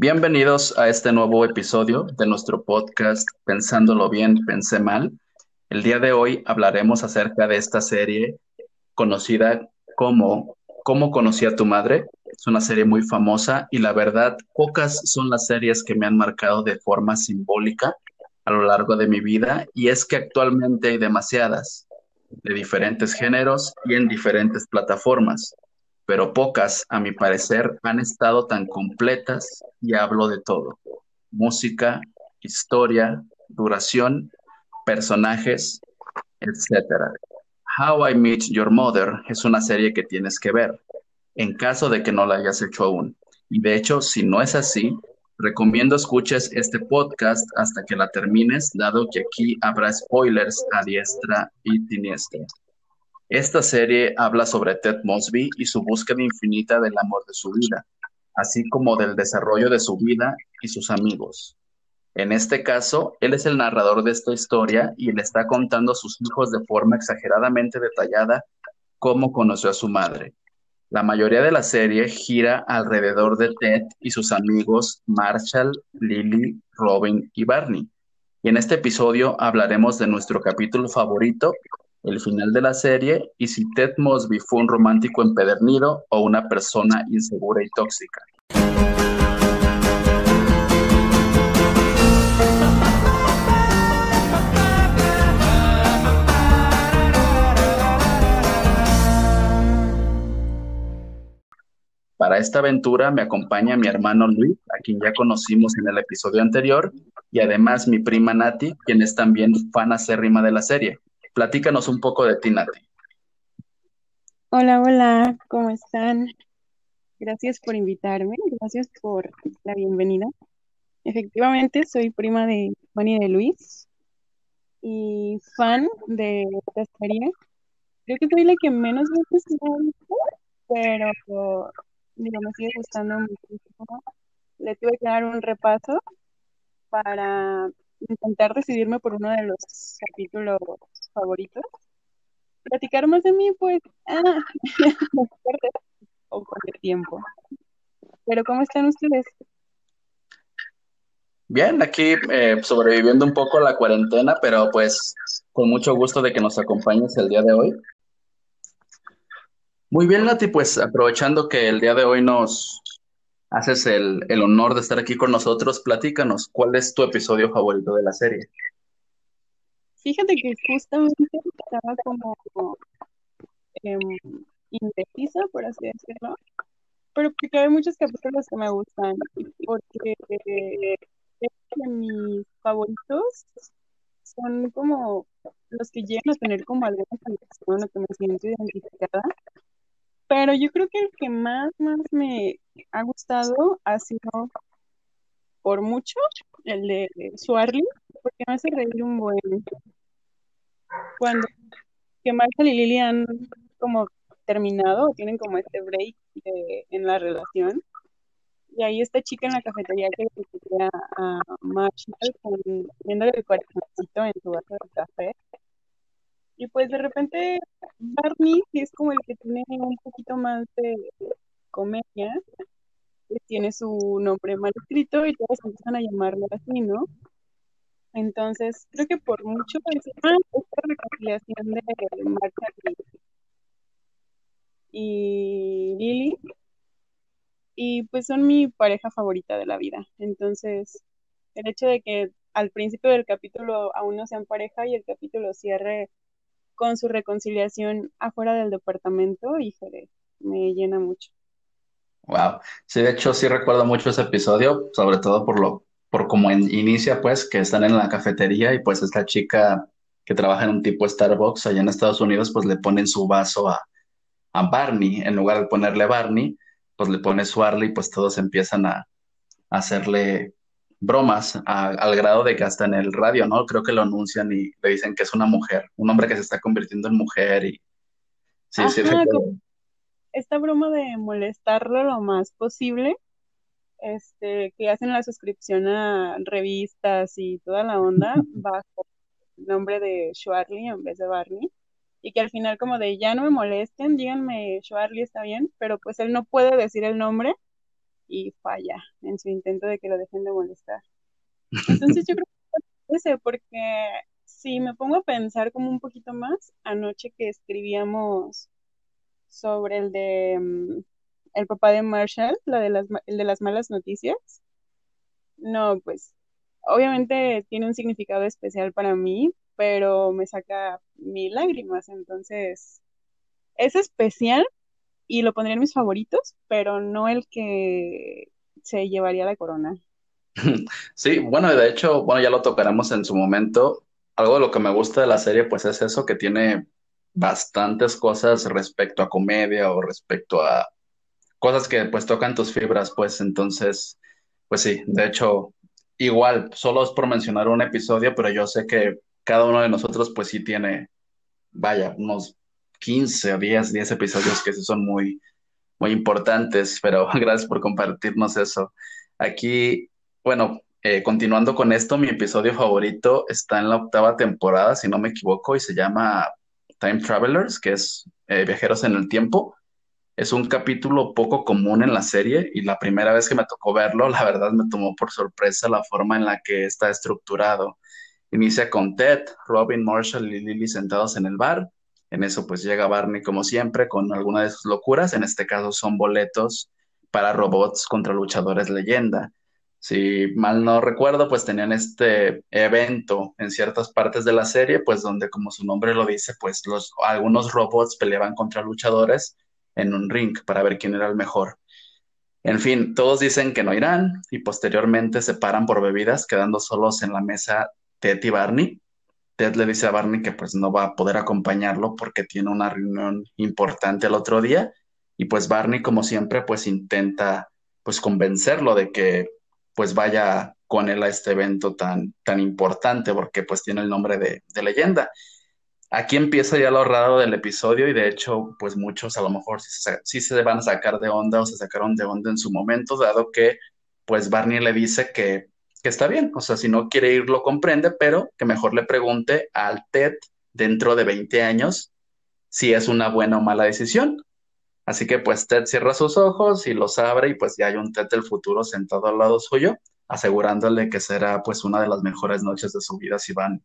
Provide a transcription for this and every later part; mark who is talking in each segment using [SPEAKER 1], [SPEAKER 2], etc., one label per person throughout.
[SPEAKER 1] Bienvenidos a este nuevo episodio de nuestro podcast Pensándolo bien, pensé mal. El día de hoy hablaremos acerca de esta serie conocida como ¿Cómo conocí a tu madre? Es una serie muy famosa y la verdad, pocas son las series que me han marcado de forma simbólica a lo largo de mi vida y es que actualmente hay demasiadas, de diferentes géneros y en diferentes plataformas pero pocas, a mi parecer, han estado tan completas y hablo de todo. Música, historia, duración, personajes, etc. How I Met Your Mother es una serie que tienes que ver, en caso de que no la hayas hecho aún. Y de hecho, si no es así, recomiendo escuches este podcast hasta que la termines, dado que aquí habrá spoilers a diestra y siniestra. Esta serie habla sobre Ted Mosby y su búsqueda infinita del amor de su vida, así como del desarrollo de su vida y sus amigos. En este caso, él es el narrador de esta historia y le está contando a sus hijos de forma exageradamente detallada cómo conoció a su madre. La mayoría de la serie gira alrededor de Ted y sus amigos Marshall, Lily, Robin y Barney. Y en este episodio hablaremos de nuestro capítulo favorito el final de la serie y si Ted Mosby fue un romántico empedernido o una persona insegura y tóxica. Para esta aventura me acompaña mi hermano Luis, a quien ya conocimos en el episodio anterior, y además mi prima Nati, quien es también fan acérrima de la serie. Platícanos un poco de ti, Nati.
[SPEAKER 2] Hola, hola, ¿cómo están? Gracias por invitarme, gracias por la bienvenida. Efectivamente, soy prima de Juan y de Luis y fan de esta serie. Creo que soy la que menos veces he pero digo, me sigue gustando muchísimo. Le tuve que dar un repaso para intentar decidirme por uno de los capítulos favoritos. Platicar más de mí, pues, ah, o el tiempo. Pero ¿cómo están ustedes?
[SPEAKER 1] Bien, aquí eh, sobreviviendo un poco la cuarentena, pero pues con mucho gusto de que nos acompañes el día de hoy. Muy bien, Nati, pues aprovechando que el día de hoy nos haces el, el honor de estar aquí con nosotros, platícanos, ¿cuál es tu episodio favorito de la serie?
[SPEAKER 2] Fíjate que justamente estaba como em, indecisa, por así decirlo, pero porque hay muchos capítulos que me gustan, porque mis favoritos son como los que llegan a tener como alguna conexión o que me siento identificada. Pero yo creo que el que más, más me ha gustado ha sido por mucho el de Suarly, porque me hace reír un buen cuando que Marshall y Lily han como terminado, tienen como este break en la relación. Y ahí esta chica en la cafetería que le a, a Marshall con, viéndole el corazoncito en su vaso de café. Y pues de repente Barney, que es como el que tiene un poquito más de comedia, tiene su nombre mal escrito y todos empiezan a llamarlo así, ¿no? Entonces, creo que por mucho pensé, ah, esta reconciliación de Marta y Lily, y pues son mi pareja favorita de la vida. Entonces, el hecho de que al principio del capítulo aún no sean pareja y el capítulo cierre con su reconciliación afuera del departamento, híjole, me llena mucho.
[SPEAKER 1] Wow, sí, de hecho sí recuerdo mucho ese episodio, sobre todo por lo por cómo inicia, pues, que están en la cafetería y pues esta chica que trabaja en un tipo Starbucks allá en Estados Unidos, pues le ponen su vaso a, Barney, en lugar de ponerle Barney, pues le pone su y pues todos empiezan a, hacerle bromas al grado de que hasta en el radio, ¿no? Creo que lo anuncian y le dicen que es una mujer, un hombre que se está convirtiendo en mujer y...
[SPEAKER 2] Sí, sí, esta broma de molestarlo lo más posible este, que hacen la suscripción a revistas y toda la onda bajo el nombre de Schwarley en vez de Barney. Y que al final como de ya no me molesten, díganme Schwarley está bien, pero pues él no puede decir el nombre y falla en su intento de que lo dejen de molestar. Entonces yo creo que ese, porque si me pongo a pensar como un poquito más, anoche que escribíamos sobre el de mm, el papá de Marshall, la de las, el de las malas noticias, no, pues obviamente tiene un significado especial para mí, pero me saca mil lágrimas, entonces es especial y lo pondría en mis favoritos, pero no el que se llevaría la corona.
[SPEAKER 1] Sí, bueno, de hecho, bueno, ya lo tocaremos en su momento. Algo de lo que me gusta de la serie, pues es eso, que tiene bastantes cosas respecto a comedia o respecto a cosas que pues tocan tus fibras, pues entonces, pues sí, de hecho, igual, solo es por mencionar un episodio, pero yo sé que cada uno de nosotros pues sí tiene, vaya, unos 15 o 10, 10 episodios que sí son muy, muy importantes, pero gracias por compartirnos eso. Aquí, bueno, eh, continuando con esto, mi episodio favorito está en la octava temporada, si no me equivoco, y se llama Time Travelers, que es eh, Viajeros en el Tiempo. Es un capítulo poco común en la serie y la primera vez que me tocó verlo, la verdad me tomó por sorpresa la forma en la que está estructurado. Inicia con Ted, Robin, Marshall y Lily sentados en el bar en eso pues llega Barney como siempre con alguna de sus locuras, en este caso son boletos para robots contra luchadores leyenda. Si mal no recuerdo, pues tenían este evento en ciertas partes de la serie, pues donde como su nombre lo dice, pues los, algunos robots peleaban contra luchadores en un ring para ver quién era el mejor. En fin, todos dicen que no irán y posteriormente se paran por bebidas, quedando solos en la mesa Ted y Barney. Ted le dice a Barney que pues no va a poder acompañarlo porque tiene una reunión importante el otro día y pues Barney como siempre pues intenta pues convencerlo de que pues vaya con él a este evento tan, tan importante porque pues tiene el nombre de, leyenda. Aquí empieza ya lo raro del episodio y de hecho pues muchos a lo mejor sí se, sí se van a sacar de onda o se sacaron de onda en su momento dado que pues Barney le dice que que está bien, o sea, si no quiere ir lo comprende, pero que mejor le pregunte al TED dentro de 20 años si es una buena o mala decisión. Así que pues Ted cierra sus ojos y los abre y pues ya hay un Ted del futuro sentado al lado suyo, asegurándole que será pues una de las mejores noches de su vida si van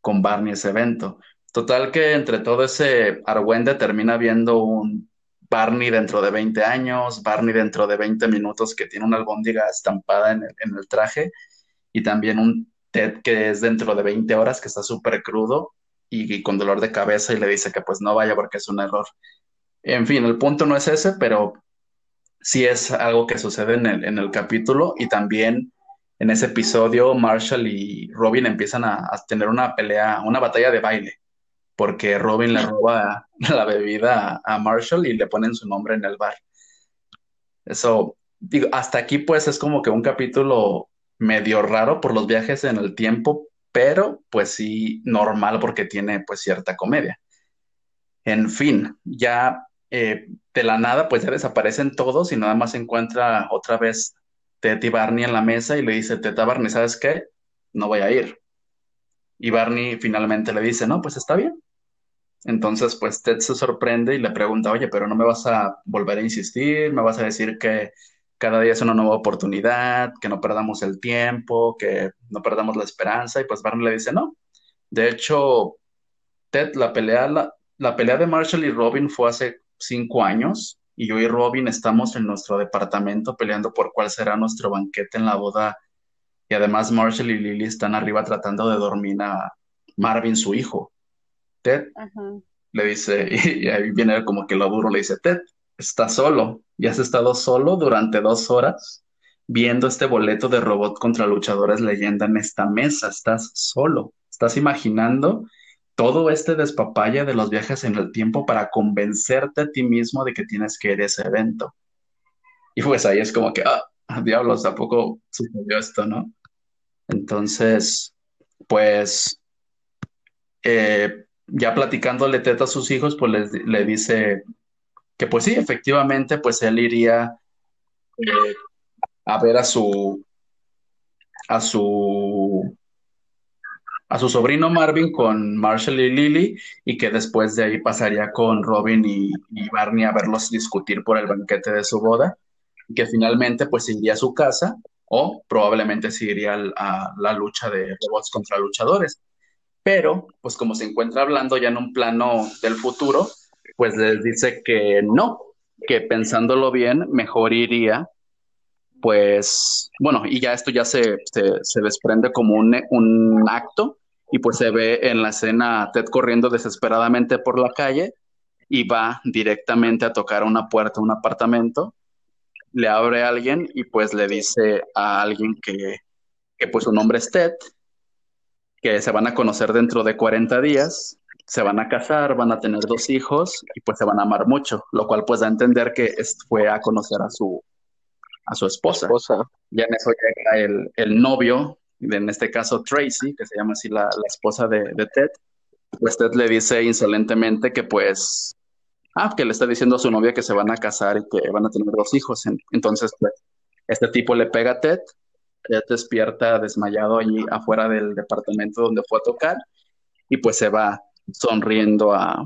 [SPEAKER 1] con Barney ese evento. Total que entre todo ese argüende termina viendo un Barney dentro de 20 años, Barney dentro de 20 minutos que tiene una albóndiga estampada en el, traje y también un Ted que es dentro de 20 horas que está súper crudo y, con dolor de cabeza y le dice que pues no vaya porque es un error. En fin, el punto no es ese, pero sí es algo que sucede en el, en el capítulo y también en ese episodio Marshall y Robin empiezan a tener una pelea, una batalla de baile porque Robin le roba la bebida a Marshall y le ponen su nombre en el bar. Eso, digo, hasta aquí pues es como que un capítulo medio raro por los viajes en el tiempo, pero pues sí normal porque tiene pues cierta comedia. En fin, ya eh, de la nada pues ya desaparecen todos y nada más se encuentra otra vez Ted y Barney en la mesa y le dice, Teta Barney, ¿sabes qué? No voy a ir. Y Barney finalmente le dice, no, pues está bien, entonces, pues Ted se sorprende y le pregunta, oye, pero no me vas a volver a insistir, me vas a decir que cada día es una nueva oportunidad, que no perdamos el tiempo, que no perdamos la esperanza. Y pues Barney le dice, no. De hecho, Ted, la pelea, la, pelea de Marshall y Robin fue hace cinco años y yo y Robin estamos en nuestro departamento peleando por cuál será nuestro banquete en la boda. Y además Marshall y Lily están arriba tratando de dormir a Marvin, su hijo. Ted le dice, y, ahí viene como que lo duro, le dice, Ted, estás solo y has estado solo durante dos horas viendo este boleto de robot contra luchadores leyenda en esta mesa, estás solo, estás imaginando todo este despapalle de los viajes en el tiempo para convencerte a ti mismo de que tienes que ir a ese evento. Y pues ahí es como que, ah, diablos, tampoco sucedió esto, ¿no? Entonces, pues, eh, ya platicándole teta a sus hijos, pues le dice que pues sí, efectivamente, pues él iría eh, a ver a su a su a su sobrino Marvin con Marshall y Lily y que después de ahí pasaría con Robin y, y, Barney a verlos discutir por el banquete de su boda. que finalmente pues iría a su casa o probablemente seguiría a la lucha de robots contra luchadores. Pero, pues como se encuentra hablando ya en un plano del futuro, pues les dice que no, que pensándolo bien, mejor iría, pues, bueno, y ya esto ya se, se, desprende como un, un acto, y pues se ve en la escena Ted corriendo desesperadamente por la calle y va directamente a tocar una puerta, un apartamento, le abre a alguien y pues le dice a alguien que, que pues su nombre es Ted, que se van a conocer dentro de 40 días, se van a casar, van a tener dos hijos y pues se van a amar mucho, lo cual pues da a entender que fue a conocer a su, a su esposa. Ya en eso llega el, el novio, en este caso Tracy, que se llama así la, la esposa de, de, Ted, pues Ted le dice insolentemente que pues, ah, que le está diciendo a su novia que se van a casar y que van a tener dos hijos. Entonces, pues, este tipo le pega a Ted, Ted despierta desmayado allí afuera del departamento donde fue a tocar y pues se va sonriendo a,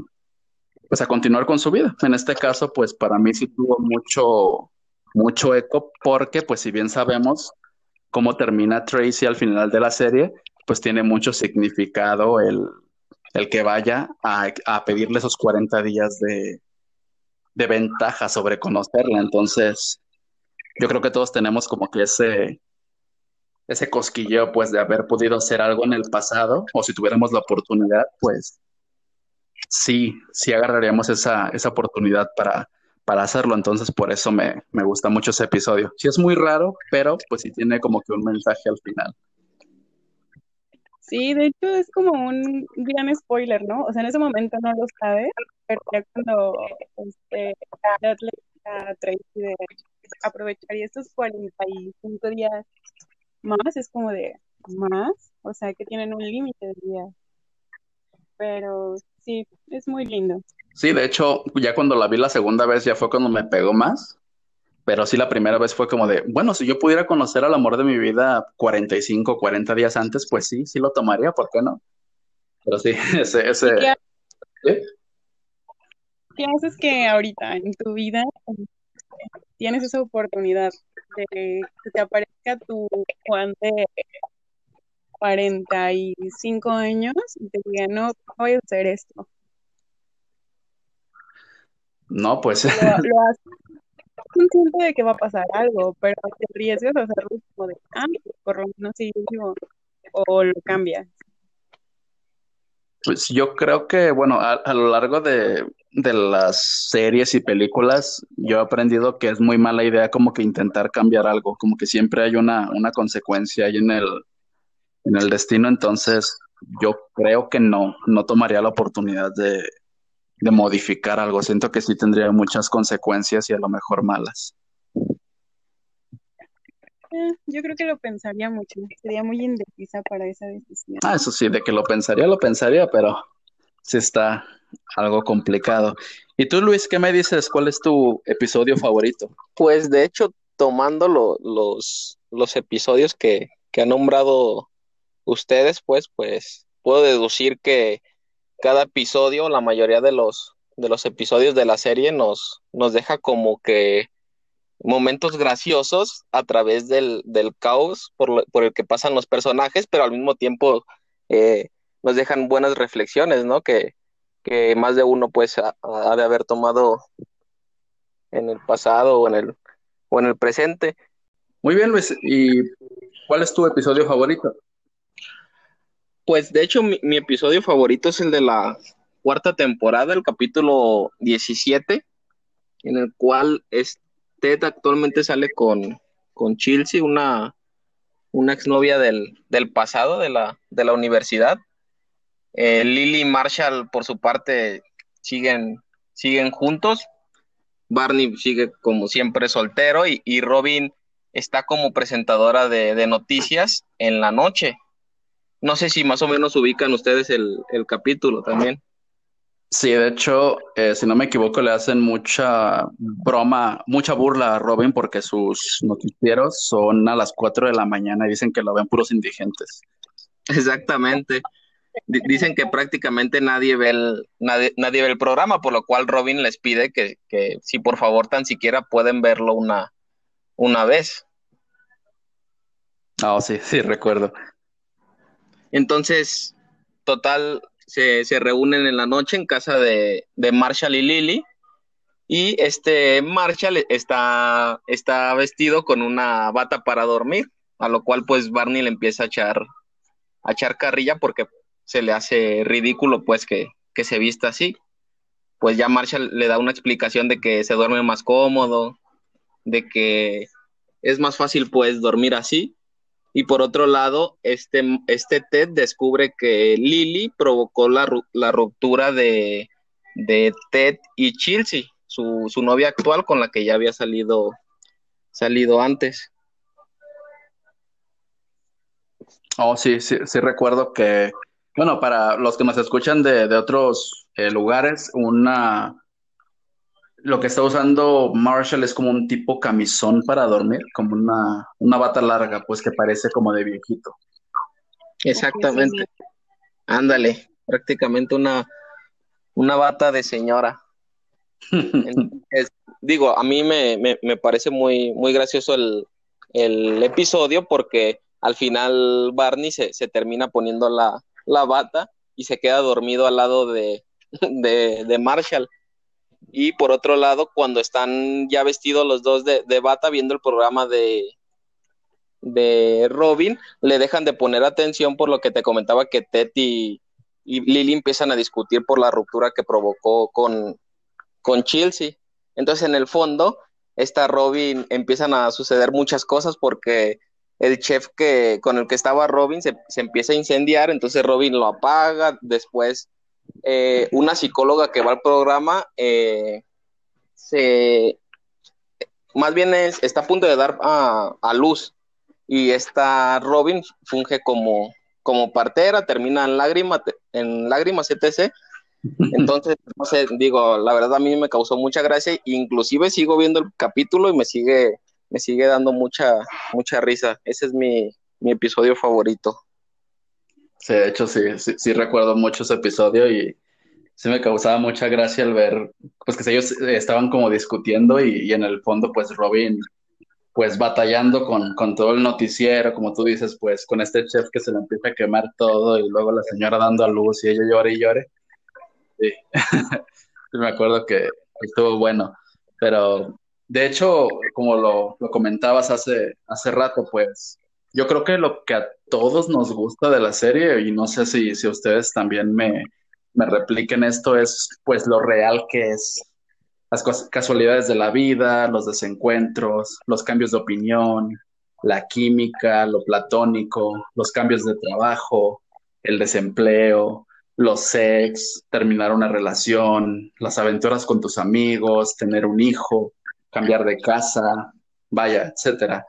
[SPEAKER 1] pues a continuar con su vida. En este caso, pues para mí sí tuvo mucho, mucho eco porque, pues si bien sabemos cómo termina Tracy al final de la serie, pues tiene mucho significado el, el que vaya a, a, pedirle esos 40 días de, de ventaja sobre conocerla. Entonces, yo creo que todos tenemos como que ese, ese cosquilleo, pues, de haber podido hacer algo en el pasado, o si tuviéramos la oportunidad, pues, sí, sí agarraríamos esa, esa oportunidad para, para hacerlo. Entonces, por eso me, me gusta mucho ese episodio. Sí es muy raro, pero pues sí tiene como que un mensaje al final.
[SPEAKER 2] Sí, de hecho es como un gran spoiler, ¿no? O sea, en ese momento no lo sabes, pero ya cuando este, Tracy de aprovecharía estos 45 días más, es como de más, o sea, que tienen un límite de días. Pero sí, es muy lindo.
[SPEAKER 1] Sí, de hecho, ya cuando la vi la segunda vez ya fue cuando me pegó más. Pero sí, la primera vez fue como de, bueno, si yo pudiera conocer al amor de mi vida 45, 40 días antes, pues sí, sí lo tomaría, ¿por qué no? Pero sí, ese... ese...
[SPEAKER 2] ¿Qué, ¿Qué haces que ahorita en tu vida tienes esa oportunidad de que te aparezca tu Juan de 45 años y te diga, no, voy a hacer esto.
[SPEAKER 1] No, pues. Lo,
[SPEAKER 2] lo haces consciente de que va a pasar algo, pero te arriesgas a hacerlo como de, ah, por lo menos sí, digo, o lo cambias.
[SPEAKER 1] Pues yo creo que, bueno, a, a lo largo de, de, las series y películas, yo he aprendido que es muy mala idea como que intentar cambiar algo, como que siempre hay una, una consecuencia ahí en el, en el destino, entonces yo creo que no, no tomaría la oportunidad de, de modificar algo. Siento que sí tendría muchas consecuencias y a lo mejor malas.
[SPEAKER 2] Eh, yo creo que lo pensaría mucho, sería muy indecisa para esa decisión.
[SPEAKER 1] Ah, eso sí, de que lo pensaría, lo pensaría, pero sí está algo complicado. ¿Y tú, Luis, qué me dices? ¿Cuál es tu episodio favorito?
[SPEAKER 3] Pues de hecho, tomando los, los episodios que, que han nombrado ustedes, pues, pues puedo deducir que cada episodio, la mayoría de los, de los episodios de la serie nos, nos deja como que momentos graciosos a través del, del caos por, por, el que pasan los personajes, pero al mismo tiempo eh, nos dejan buenas reflexiones, ¿no? Que, que más de uno pues ha, ha, de haber tomado en el pasado o en el, o en el presente.
[SPEAKER 1] Muy bien, Luis. ¿Y cuál es tu episodio favorito?
[SPEAKER 3] Pues de hecho mi, mi, episodio favorito es el de la cuarta temporada, el capítulo 17, en el cual Ted actualmente sale con, con Chelsea, una, una exnovia del, del pasado de la, de la universidad. Eh, Lily y Marshall, por su parte, siguen, siguen juntos. Barney sigue como siempre soltero y, y Robin está como presentadora de, de noticias en la noche. No sé si más o menos ubican ustedes el, el capítulo también.
[SPEAKER 1] Sí, de hecho, eh, si no me equivoco, le hacen mucha broma, mucha burla a Robin porque sus noticieros son a las 4 de la mañana y dicen que lo ven puros indigentes.
[SPEAKER 3] Exactamente. Dicen que prácticamente nadie ve, el, nadie, nadie ve el programa, por lo cual Robin les pide que, que si por favor tan siquiera pueden verlo una, una vez.
[SPEAKER 1] Ah, sí, sí, recuerdo.
[SPEAKER 3] Entonces, total, se, reúnen en la noche en casa de, Marshall y Lily. Y este Marshall está, está vestido con una bata para dormir, a lo cual pues Barney le empieza a echar, a echar carrilla porque se le hace ridículo pues que, que se vista así. Pues ya Marshall le da una explicación de que se duerme más cómodo, de que es más fácil pues dormir así y por otro lado, este, este Ted descubre que Lily provocó la, ruptura de, Ted y Chelsea, su, su, novia actual con la que ya había salido, salido antes.
[SPEAKER 1] Oh, sí, sí, sí recuerdo que, bueno, para los que nos escuchan de, otros eh, lugares, una, lo que está usando Marshall es como un tipo camisón para dormir, como una, una bata larga, pues que parece como de viejito.
[SPEAKER 3] Exactamente. Ándale, prácticamente una, una bata de señora. digo, a mí me, parece muy, muy gracioso el, episodio porque al final Barney se, termina poniendo la, la, bata y se queda dormido al lado de, de, de Marshall y por otro lado, cuando están ya vestidos los dos de, bata viendo el programa de, de Robin, le dejan de poner atención por lo que te comentaba que Ted y, Lily empiezan a discutir por la ruptura que provocó con, con Chelsea. Entonces, en el fondo, esta Robin empiezan a suceder muchas cosas porque el chef que con el que estaba Robin se, se empieza a incendiar, entonces Robin lo apaga, después eh, una psicóloga que va al programa eh, se más bien está a punto de dar a, luz y esta Robin funge como, como partera, termina en lágrimas, en lágrimas, etc. Entonces, no sé, digo, la verdad a mí me causó mucha gracia, inclusive sigo viendo el capítulo y me sigue, me sigue dando mucha, mucha risa. Ese es mi, mi episodio favorito.
[SPEAKER 1] Sí, de hecho sí, sí, recuerdo mucho ese episodio y sí me causaba mucha gracia al ver, pues que ellos estaban como discutiendo y, en el fondo pues Robin pues batallando con, con, todo el noticiero, como tú dices, pues con este chef que se le empieza a quemar todo y luego la señora dando a luz y ella llora y llore. Sí, me acuerdo que estuvo bueno, pero de hecho, como lo, lo comentabas hace, hace rato, pues yo creo que lo que a todos nos gusta de la serie, y no sé si, si ustedes también me, me repliquen esto, es pues lo real que es las casualidades de la vida, los desencuentros, los cambios de opinión, la química, lo platónico, los cambios de trabajo, el desempleo, los sex, terminar una relación, las aventuras con tus amigos, tener un hijo, cambiar de casa, vaya, etcétera.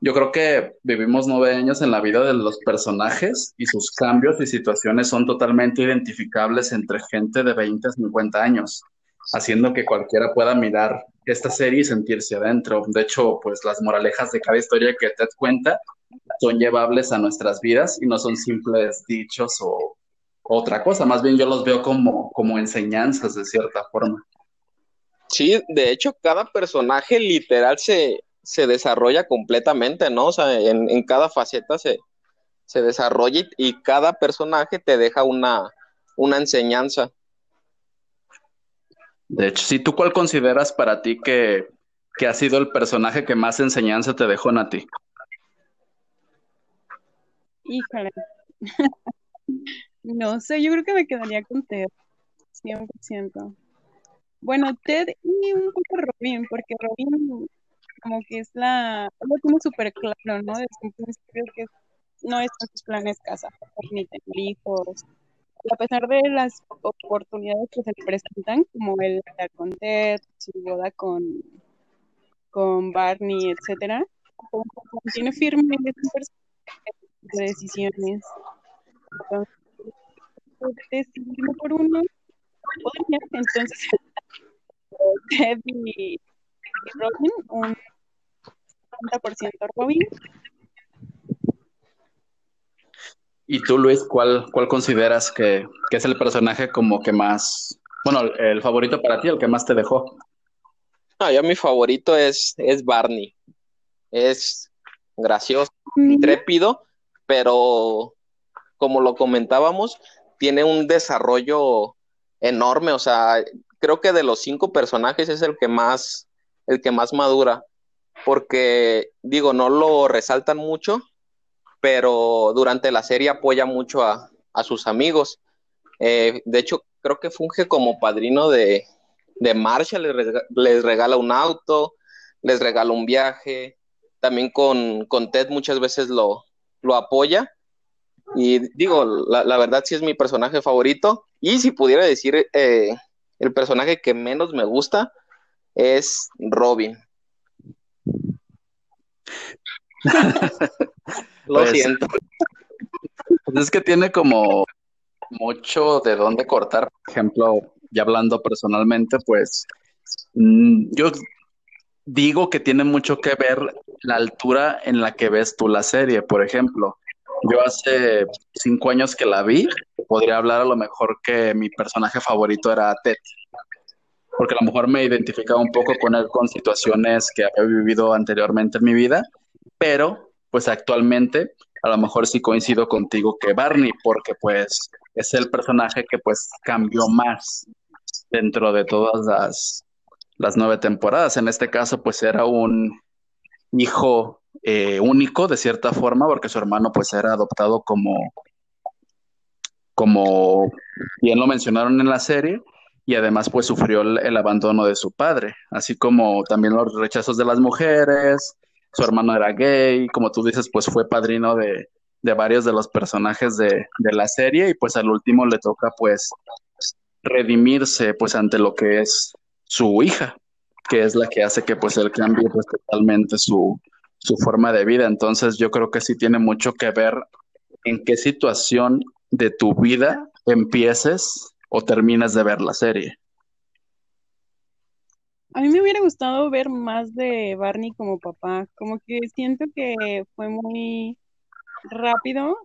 [SPEAKER 1] Yo creo que vivimos nueve años en la vida de los personajes y sus cambios y situaciones son totalmente identificables entre gente de 20 a 50 años, haciendo que cualquiera pueda mirar esta serie y sentirse adentro. De hecho, pues las moralejas de cada historia que Ted cuenta son llevables a nuestras vidas y no son simples dichos o otra cosa. Más bien yo los veo como, como enseñanzas de cierta forma.
[SPEAKER 3] Sí, de hecho, cada personaje literal se, se desarrolla completamente, ¿no? O sea, en, cada faceta se, se desarrolla y, cada personaje te deja una, una enseñanza.
[SPEAKER 1] De hecho, si tú cuál consideras para ti que, que, ha sido el personaje que más enseñanza te dejó a ti?
[SPEAKER 2] Híjole. no sé, yo creo que me quedaría con Ted, 100%. Bueno, Ted y un poco Robin, porque Robin como que es la, lo tiene súper claro, ¿no? Desde un principio que no es en sus planes casa, ni tener hijos. a pesar de las oportunidades que se le presentan, como el con Ted, su boda con, con Barney, etcétera, tiene firme de decisiones. Entonces, decidirme por uno, entonces Ted y Robin, un 50% Robin.
[SPEAKER 1] ¿Y tú, Luis, cuál, cuál consideras que, es el personaje como que más, bueno, el favorito para ti, el que más te dejó?
[SPEAKER 3] Ah, yo mi favorito es, es Barney. es gracioso, intrépido, pero como lo comentábamos, tiene un desarrollo enorme, o sea, creo que de los cinco personajes es el que más, el que más madura, porque digo, no lo resaltan mucho, pero durante la serie apoya mucho a, sus amigos. Eh, de hecho, creo que funge como padrino de, de Marshall, les, regala un auto, les regala un viaje, también con, con Ted muchas veces lo, lo apoya. Y digo, la, verdad sí es mi personaje favorito. Y si pudiera decir eh, el personaje que menos me gusta es Robin.
[SPEAKER 1] lo pues, siento. Pues es que tiene como mucho de dónde cortar. Por ejemplo, ya hablando personalmente, pues mm, yo digo que tiene mucho que ver la altura en la que ves tú la serie. Por ejemplo, yo hace cinco años que la vi, podría hablar a lo mejor que mi personaje favorito era Ted, porque a lo mejor me identificaba un poco con él con situaciones que había vivido anteriormente en mi vida, pero pues actualmente a lo mejor sí coincido contigo que Barney, porque pues es el personaje que pues cambió más dentro de todas las, las nueve temporadas. En este caso pues era un hijo eh, único de cierta forma, porque su hermano pues era adoptado como, como bien lo mencionaron en la serie, y además pues sufrió el, abandono de su padre, así como también los rechazos de las mujeres, su hermano era gay, como tú dices, pues fue padrino de, de varios de los personajes de, de, la serie y pues al último le toca pues redimirse pues ante lo que es su hija, que es la que hace que pues él cambie pues totalmente su, su forma de vida. Entonces yo creo que sí tiene mucho que ver en qué situación de tu vida empieces o terminas de ver la serie.
[SPEAKER 2] A mí me hubiera gustado ver más de Barney como papá, como que siento que fue muy rápido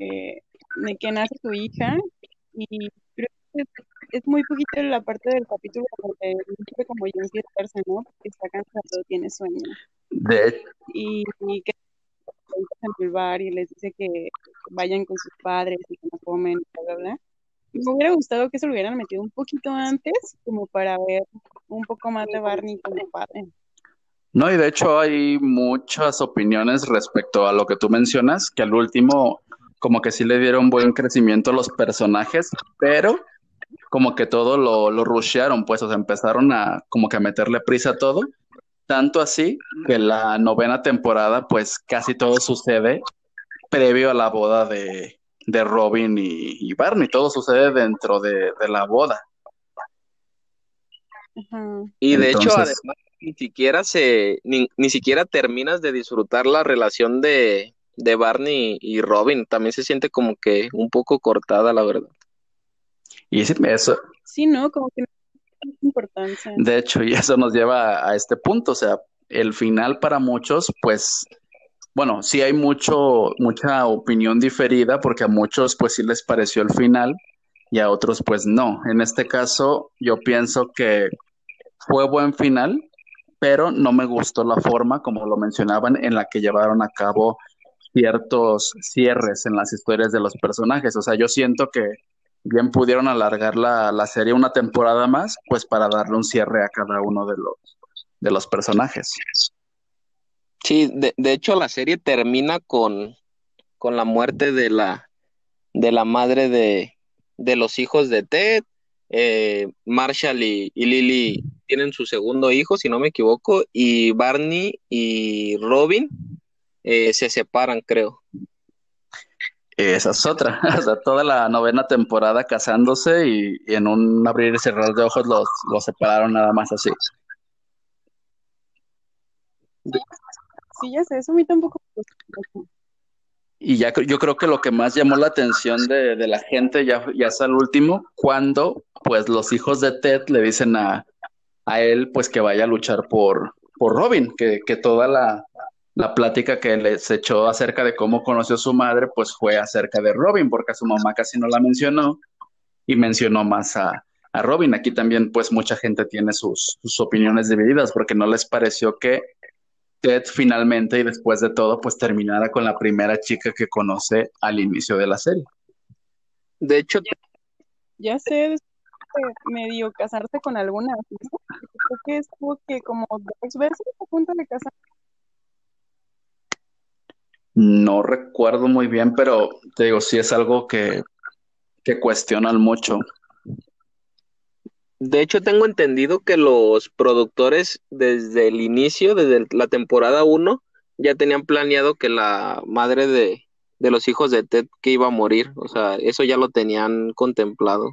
[SPEAKER 2] eh, de que nace su hija y creo que es muy poquito la parte del capítulo donde dice como empieza a ¿no? Porque está cansado, tiene sueño.
[SPEAKER 1] De...
[SPEAKER 2] Y, y que en el bar y les dice que vayan con sus padres y que no comen, bla, bla, bla. Me hubiera gustado que se lo hubieran metido un poquito antes, como para ver un poco más de Barney como padre.
[SPEAKER 1] No, y de hecho hay muchas opiniones respecto a lo que tú mencionas, que al último como que sí le dieron buen crecimiento a los personajes, pero como que todo lo, lo rushearon, pues, o sea, empezaron a como que a meterle prisa a todo tanto así que la novena temporada, pues casi todo sucede previo a la boda de, de Robin y, Barney. Todo sucede dentro de, la boda.
[SPEAKER 3] Y de hecho, además, ni siquiera se, ni, siquiera terminas de disfrutar la relación de, de Barney y Robin. También se siente como que un poco cortada, la verdad.
[SPEAKER 1] Y eso.
[SPEAKER 2] Sí, ¿no? Como que importancia.
[SPEAKER 1] De hecho, y eso nos lleva a, este punto, o sea, el final para muchos, pues, bueno, sí hay mucho, mucha opinión diferida, porque a muchos, pues, sí les pareció el final y a otros, pues, no. En este caso, yo pienso que fue buen final, pero no me gustó la forma, como lo mencionaban, en la que llevaron a cabo ciertos cierres en las historias de los personajes. O sea, yo siento que bien pudieron alargar la, la, serie una temporada más, pues para darle un cierre a cada uno de los, de los personajes.
[SPEAKER 3] Sí, de, de hecho la serie termina con, con la muerte de la, de la madre de, de los hijos de Ted. Eh, Marshall y, Lily tienen su segundo hijo, si no me equivoco, y Barney y Robin eh, se separan, creo.
[SPEAKER 1] Esa es otra, o sea, toda la novena temporada casándose y, en un abrir y cerrar de ojos los, los separaron nada más así.
[SPEAKER 2] Sí, ya sé, eso a mí tampoco.
[SPEAKER 1] Y ya yo creo que lo que más llamó la atención de, de la gente ya, ya es al último, cuando pues los hijos de Ted le dicen a, a él pues que vaya a luchar por, por Robin, que, que toda la, la plática que les echó acerca de cómo conoció a su madre, pues fue acerca de Robin, porque a su mamá casi no la mencionó y mencionó más a, Robin. Aquí también, pues mucha gente tiene sus, opiniones divididas porque no les pareció que Ted finalmente y después de todo, pues terminara con la primera chica que conoce al inicio de la serie.
[SPEAKER 3] De hecho,
[SPEAKER 2] Ya sé, después de medio casarse con alguna, ¿no? Creo que estuvo que como dos veces a punto de casar.
[SPEAKER 1] No recuerdo muy bien, pero te digo, sí es algo que, que cuestionan mucho.
[SPEAKER 3] de hecho tengo entendido que los productores desde el inicio, desde el- la temporada 1, ya tenían planeado que la madre de, de los hijos de Ted que iba a morir. O sea, eso ya lo tenían contemplado.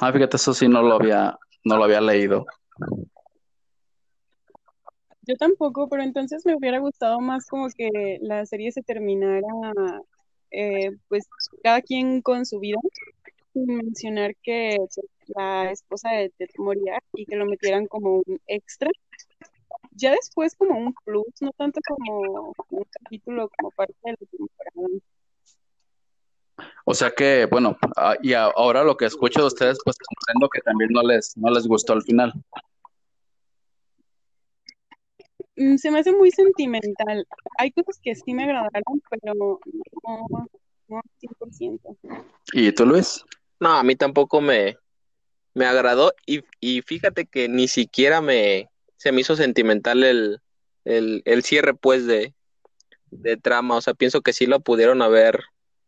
[SPEAKER 1] Ah, fíjate, eso sí no lo había, no lo había leído.
[SPEAKER 2] Yo tampoco, pero entonces me hubiera gustado más como que la serie se terminara, eh, pues cada quien con su vida, sin mencionar que la esposa de Ted moría y que lo metieran como un extra. Ya después como un plus, no tanto como un capítulo como parte de la temporada.
[SPEAKER 1] O sea que, bueno, ah, y ahora lo que escucho de ustedes, pues comprendo que también no les, no les gustó el final.
[SPEAKER 2] Mm, Se me hace muy sentimental. Hay cosas que sí me agradaron, pero no, no 100%.
[SPEAKER 1] ¿Y tú, Luis?
[SPEAKER 3] No, a mí tampoco me, me agradó y, y fíjate que ni siquiera me se me hizo sentimental el, el, el cierre pues de, de trama. O sea, pienso que sí lo pudieron haber,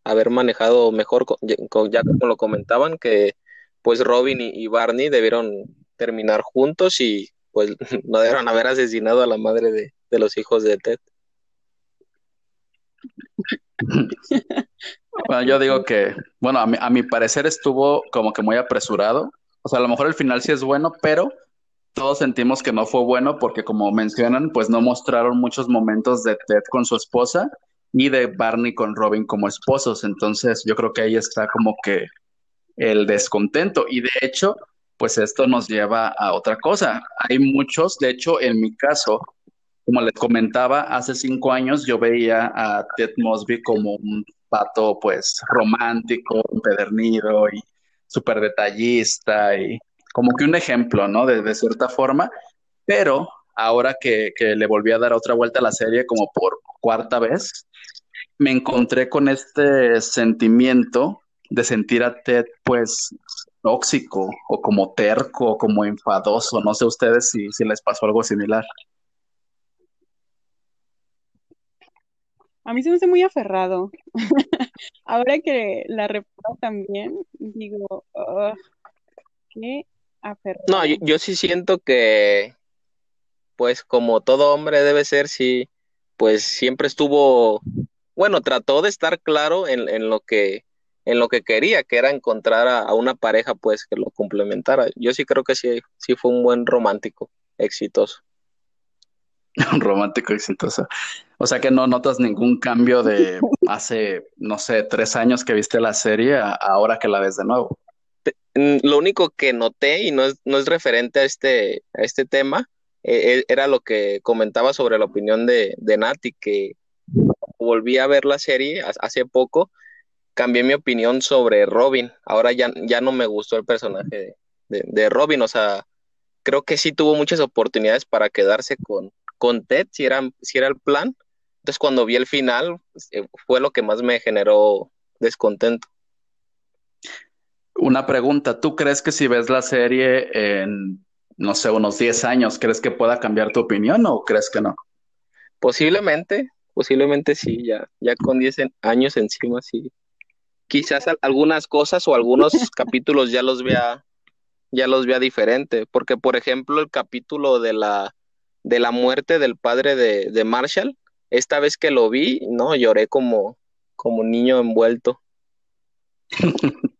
[SPEAKER 3] haber manejado mejor, co- ya co- ya como lo comentaban, que pues Robin y, y Barney debieron terminar juntos y pues no debieron haber asesinado a la madre de, de los hijos de Ted.
[SPEAKER 1] Bueno, yo digo que, bueno, a mi, a mi parecer estuvo como que muy apresurado. O sea, a lo mejor el final sí es bueno, pero todos sentimos que no fue bueno porque, como mencionan, pues no mostraron muchos momentos de Ted con su esposa ni de Barney con Robin como esposos. Entonces, yo creo que ahí está como que el descontento. Y de hecho, pues esto nos lleva a otra cosa. Hay muchos, de hecho, en mi caso, como les comentaba, hace cinco años yo veía a Ted Mosby como un pato, pues, romántico, empedernido y súper detallista y como que un ejemplo, ¿no? De, cierta forma. Pero ahora que le volví a dar otra vuelta a la serie como por cuarta vez, me encontré con este sentimiento de sentir a Ted, pues, tóxico o como terco o como enfadoso. No sé ustedes si, si les pasó algo similar.
[SPEAKER 2] A mí se me hace muy aferrado. Ahora que la reparo también, digo, "Ugh, qué aferrado.
[SPEAKER 3] No, yo, yo sí siento que pues como todo hombre debe ser, sí, pues siempre estuvo, bueno, trató de estar claro en, en lo que, en lo que quería, que era encontrar a, a una pareja pues que lo complementara. Yo sí creo que sí, sí fue un buen romántico, exitoso.
[SPEAKER 1] Un romántico exitoso. O sea que no notas ningún cambio de hace, no sé, tres años que viste la serie a ahora que la ves de nuevo.
[SPEAKER 3] Lo único que noté, y no es, no es referente a este, a este tema, eh, eh, era lo que comentaba sobre la opinión de, de Nati, que volví a ver la serie ha- hace poco, cambié mi opinión sobre Robin. Ahora ya, ya no me gustó el personaje de, de- de Robin, o sea, creo que sí tuvo muchas oportunidades para quedarse con, con Ted, si era, si era el plan. Entonces cuando vi el final, eh, fue lo que más me generó descontento.
[SPEAKER 1] Una pregunta, ¿tú crees que si ves la serie en, no sé, unos 10 años, crees que pueda cambiar tu opinión o crees que no?
[SPEAKER 3] Posiblemente, posiblemente sí, ya, ya con 10 en- años encima, sí. Quizás al- algunas cosas o algunos capítulos ya los vea, ya los vea diferente, porque por ejemplo el capítulo de la, de la muerte del padre de, de Marshall, esta vez que lo vi, no, lloré como, como niño envuelto.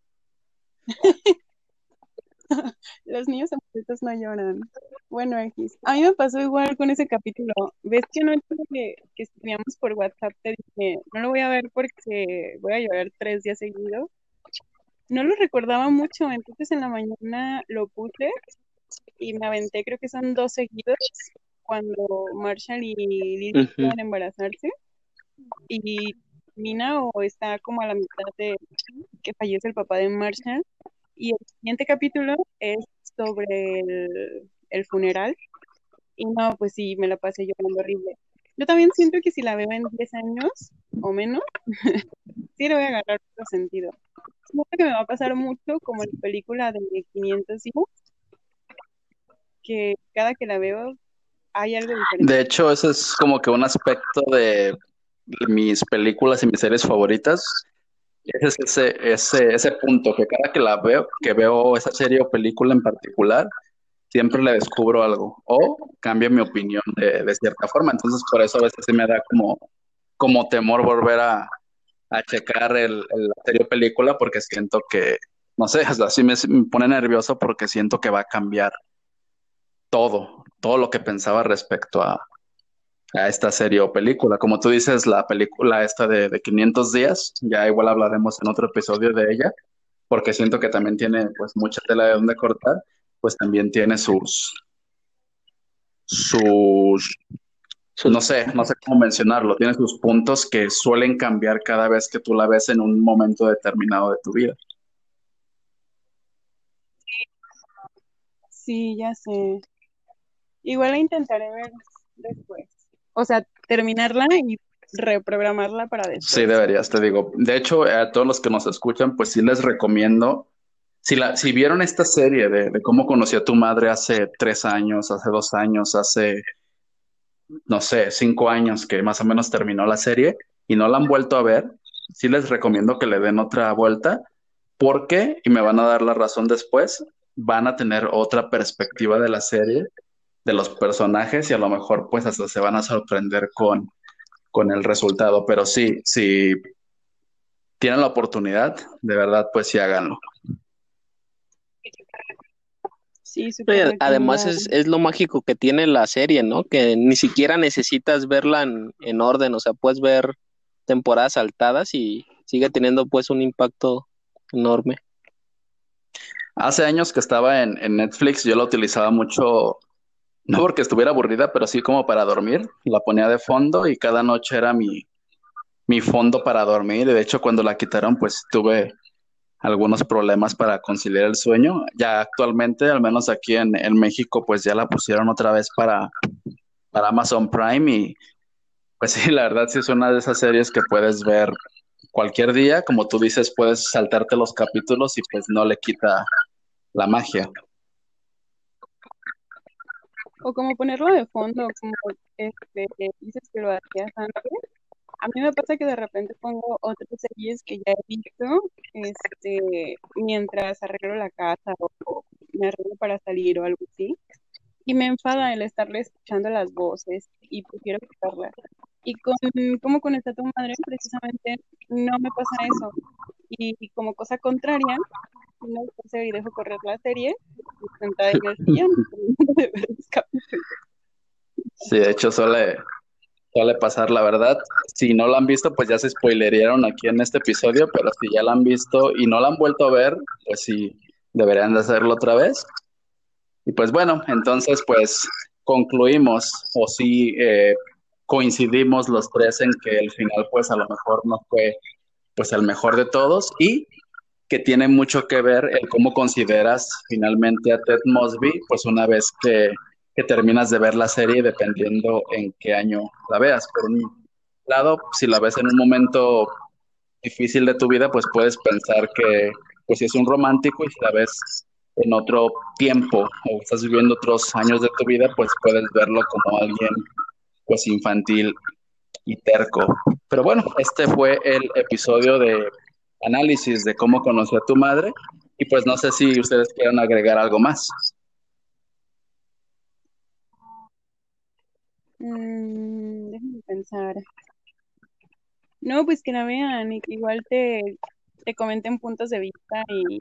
[SPEAKER 2] Los niños envueltos no lloran. Bueno, X. A mí me pasó igual con ese capítulo. ¿Ves que anoche que, que escribíamos por WhatsApp te dije, no lo voy a ver porque voy a llorar tres días seguidos? No lo recordaba mucho, entonces en la mañana lo puse y me aventé, creo que son dos seguidos, cuando Marshall y Lily
[SPEAKER 3] Ujú.
[SPEAKER 2] pueden embarazarse y Mina o está como a la mitad de que fallece el papá de Marshall. Y el siguiente capítulo es sobre el, funeral Y no, pues sí, me la pasé llorando horrible. Yo también siento que si la veo en 10 años o menos, sí le voy a agarrar otro sentido. Siento que me va a pasar mucho como la película de 500 días, que cada que la veo hay algo diferente.
[SPEAKER 1] De hecho, ese es como que un aspecto de mis películas y mis series favoritas. Ese es ese, ese, ese punto, que cada que la veo, que veo esa serie o película en particular, siempre le descubro algo o cambia mi opinión de, de cierta forma. Entonces, por eso a veces se me da como, como temor volver a, a checar el, el, o película porque siento que, no sé, así me, me pone nervioso porque siento que va a cambiar todo, todo lo que pensaba respecto a, a esta serie o película. Como tú dices, la película esta de, de 500 días, ya igual hablaremos en otro episodio de ella, porque siento que también tiene pues mucha tela de donde cortar, pues también tiene sus, sus, no sé, no sé cómo mencionarlo, tiene sus puntos que suelen cambiar cada vez que tú la ves en un momento determinado de tu vida.
[SPEAKER 2] Sí, ya sé. Igual la intentaré ver después. O sea, terminarla y reprogramarla para después.
[SPEAKER 1] Sí, deberías, te digo. De hecho, a todos los que nos escuchan, pues sí les recomiendo si, la, si vieron esta serie de, de, cómo conocí a tu madre hace tres años, hace dos años, hace, no sé, cinco años que más o menos terminó la serie y no la han vuelto a ver, sí les recomiendo que le den otra vuelta porque, y me van a dar la razón después, van a tener otra perspectiva de la serie, de los personajes y a lo mejor pues hasta se van a sorprender con, con el resultado. Pero sí, si tienen la oportunidad, de verdad, pues sí háganlo.
[SPEAKER 2] Sí,
[SPEAKER 3] además es, es, lo mágico que tiene la serie, ¿no? Que ni siquiera necesitas verla en, en, orden, o sea, puedes ver temporadas saltadas y sigue teniendo pues un impacto enorme.
[SPEAKER 1] Hace años que estaba en, en Netflix, yo la utilizaba mucho, no porque estuviera aburrida, pero sí como para dormir. La ponía de fondo y cada noche era mi, mi fondo para dormir. De hecho, cuando la quitaron, pues tuve algunos problemas para conciliar el sueño. Ya actualmente, al menos aquí en, en, México, pues ya la pusieron otra vez para, para Amazon Prime y pues sí, la verdad sí es una de esas series que puedes ver cualquier día, como tú dices, puedes saltarte los capítulos y pues no le quita la magia.
[SPEAKER 2] O como ponerlo de fondo, como este, dices que lo hacías antes, a mí me pasa que de repente pongo otras series que ya he visto, este, mientras arreglo la casa o, me arreglo para salir o algo así. Y me enfada el estarle escuchando las voces y prefiero quitarla. Y con, como con esta tu madre, precisamente no me pasa eso. Y, y como cosa contraria, no y dejo correr la serie, sentada en el sillón, de ver los capítulos.
[SPEAKER 1] Sí, de hecho suele, suele pasar, la verdad. Si no la han visto, pues ya se spoilerearon aquí en este episodio, pero si ya la han visto y no la han vuelto a ver, pues sí, deberían de hacerlo otra vez. Y pues bueno, entonces pues concluimos, o sí eh, coincidimos los tres en que el final pues a lo mejor no fue pues el mejor de todos y que tiene mucho que ver el cómo consideras finalmente a Ted Mosby, pues una vez que que terminas de ver la serie dependiendo en qué año la veas. Por un lado, si la ves en un momento difícil de tu vida, pues puedes pensar que pues es un romántico y si la ves en otro tiempo o estás viviendo otros años de tu vida, pues puedes verlo como alguien pues infantil y terco. Pero bueno, este fue el episodio de análisis de cómo conoció a tu madre y pues no sé si ustedes quieran agregar algo más.
[SPEAKER 2] Mm, déjame pensar. No, pues que la vean y que igual te, te comenten puntos de vista y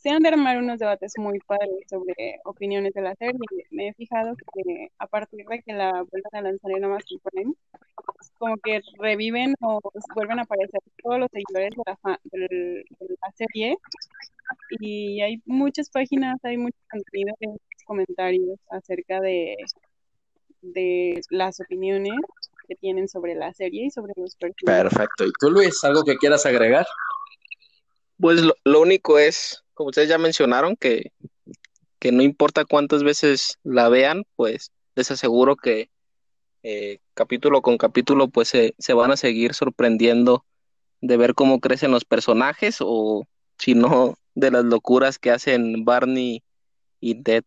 [SPEAKER 2] se han de armar unos debates muy padres sobre opiniones de la serie. Me he fijado que a partir de que la vuelvan a lanzar en Amazon Prime, como que reviven o vuelven a aparecer todos los seguidores de la, de la serie y hay muchas páginas, hay muchos contenidos, muchos comentarios acerca de de las opiniones que tienen sobre la serie y sobre los personajes.
[SPEAKER 1] Perfecto. ¿Y tú, Luis, algo que quieras agregar?
[SPEAKER 3] Pues lo, lo único es, como ustedes ya mencionaron, que, que no importa cuántas veces la vean, pues les aseguro que eh, capítulo con capítulo pues se, se van a seguir sorprendiendo de ver cómo crecen los personajes o si no de las locuras que hacen Barney y Ted.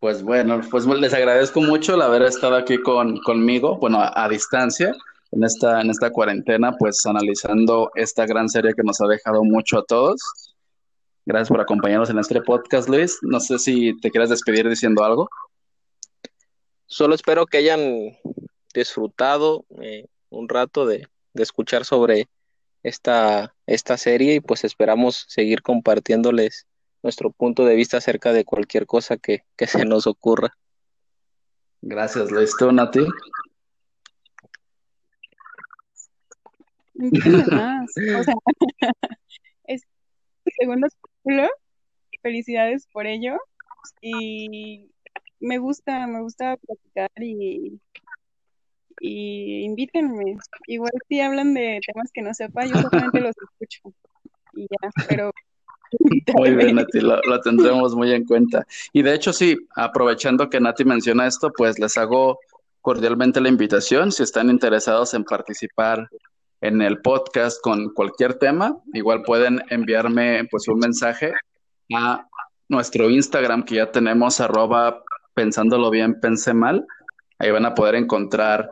[SPEAKER 1] Pues bueno, pues les agradezco mucho el haber estado aquí con, conmigo, bueno, a, distancia, en esta, en esta cuarentena, pues analizando esta gran serie que nos ha dejado mucho a todos. Gracias por acompañarnos en este podcast, Luis. No sé si te quieres despedir diciendo algo.
[SPEAKER 3] Solo espero que hayan disfrutado eh, un rato de, de, escuchar sobre esta, esta serie y pues esperamos seguir compartiéndoles nuestro punto de vista acerca de cualquier cosa que, se nos ocurra.
[SPEAKER 1] Gracias, Luis. ¿Tú, Nati?
[SPEAKER 2] Más. O sea, es segundo ciclo. Felicidades por ello. Y me gusta, me gusta platicar y, y invítenme. Igual si hablan de temas que no sepa, yo solamente los escucho. Y ya, pero
[SPEAKER 1] muy bien, Nati, lo, tendremos muy en cuenta. Y de hecho, sí, aprovechando que Nati menciona esto, pues les hago cordialmente la invitación. Si están interesados en participar en el podcast con cualquier tema, igual pueden enviarme pues un mensaje a nuestro Instagram que ya tenemos arroba pensándolo bien, pensé mal. Ahí van a poder encontrar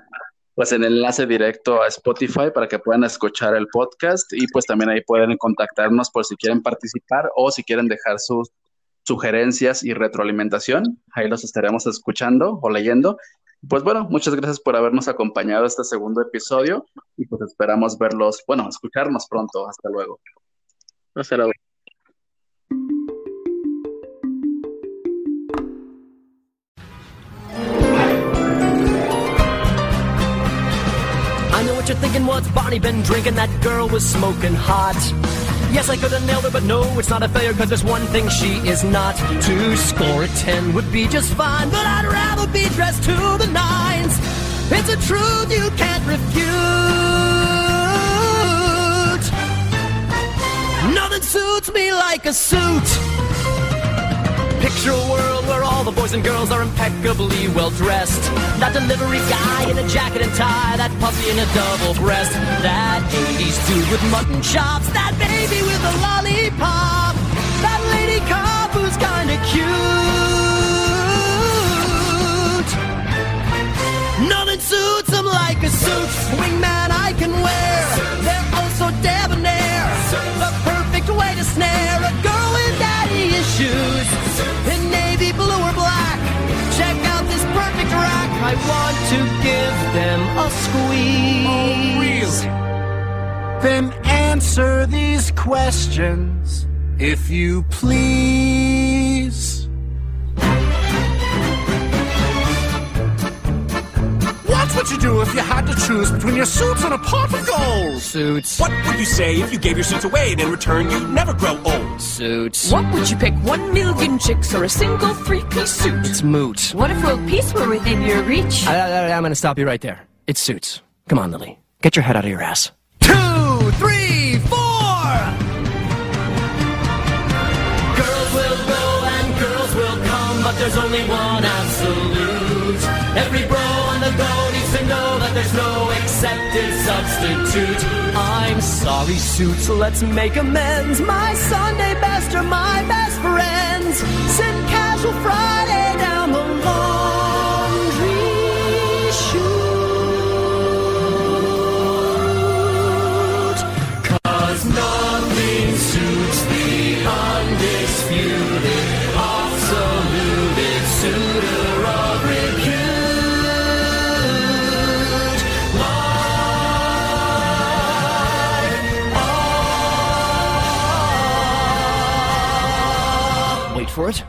[SPEAKER 1] pues el enlace directo a Spotify para que puedan escuchar el podcast y pues también ahí pueden contactarnos por si quieren participar o si quieren dejar sus sugerencias y retroalimentación. Ahí los estaremos escuchando o leyendo. Pues bueno, muchas gracias por habernos acompañado este segundo episodio y pues esperamos verlos, bueno, escucharnos pronto. Hasta luego.
[SPEAKER 3] Hasta luego.
[SPEAKER 4] I know what you're thinking, what's Barney been drinking? That girl was smoking hot. Yes, I could have nailed her, but no, it's not a failure, cause there's one thing she is not. To score a 10 would be just fine, but I'd rather be dressed to the nines. It's a truth you can't refute. Nothing suits me like a suit. Picture a world where all the boys and girls are impeccably well dressed. That delivery guy in a jacket and tie, that puppy in a double breast, that 80s dude with mutton chops, that baby with a lollipop, that lady cop who's kinda cute. Them like a suit. Wingman I can wear. They're also debonair. The perfect way to snare a girl with daddy issues. In navy blue or black. Check out this perfect rack. I want to give them a squeeze.
[SPEAKER 5] Oh, really? Then answer these questions, if you please. What's what you do if you had to choose between your suits and a pot of gold?
[SPEAKER 4] Suits.
[SPEAKER 6] What would you say if you gave your suits away and in return you'd never grow old?
[SPEAKER 4] Suits.
[SPEAKER 7] What would you pick, one million chicks or a single three-piece suit?
[SPEAKER 4] It's moot.
[SPEAKER 7] What if world peace were within your reach?
[SPEAKER 4] I, I, I'm gonna stop you right there. It's suits. Come on, Lily. Get your head out of your ass. Two, three, four! Girls will go and girls will come, but there's only one absolute. Every bro on the to know that there's no accepted substitute. I'm sorry, suits, let's make amends. My Sunday best are my best friends. Sit casual Friday for it.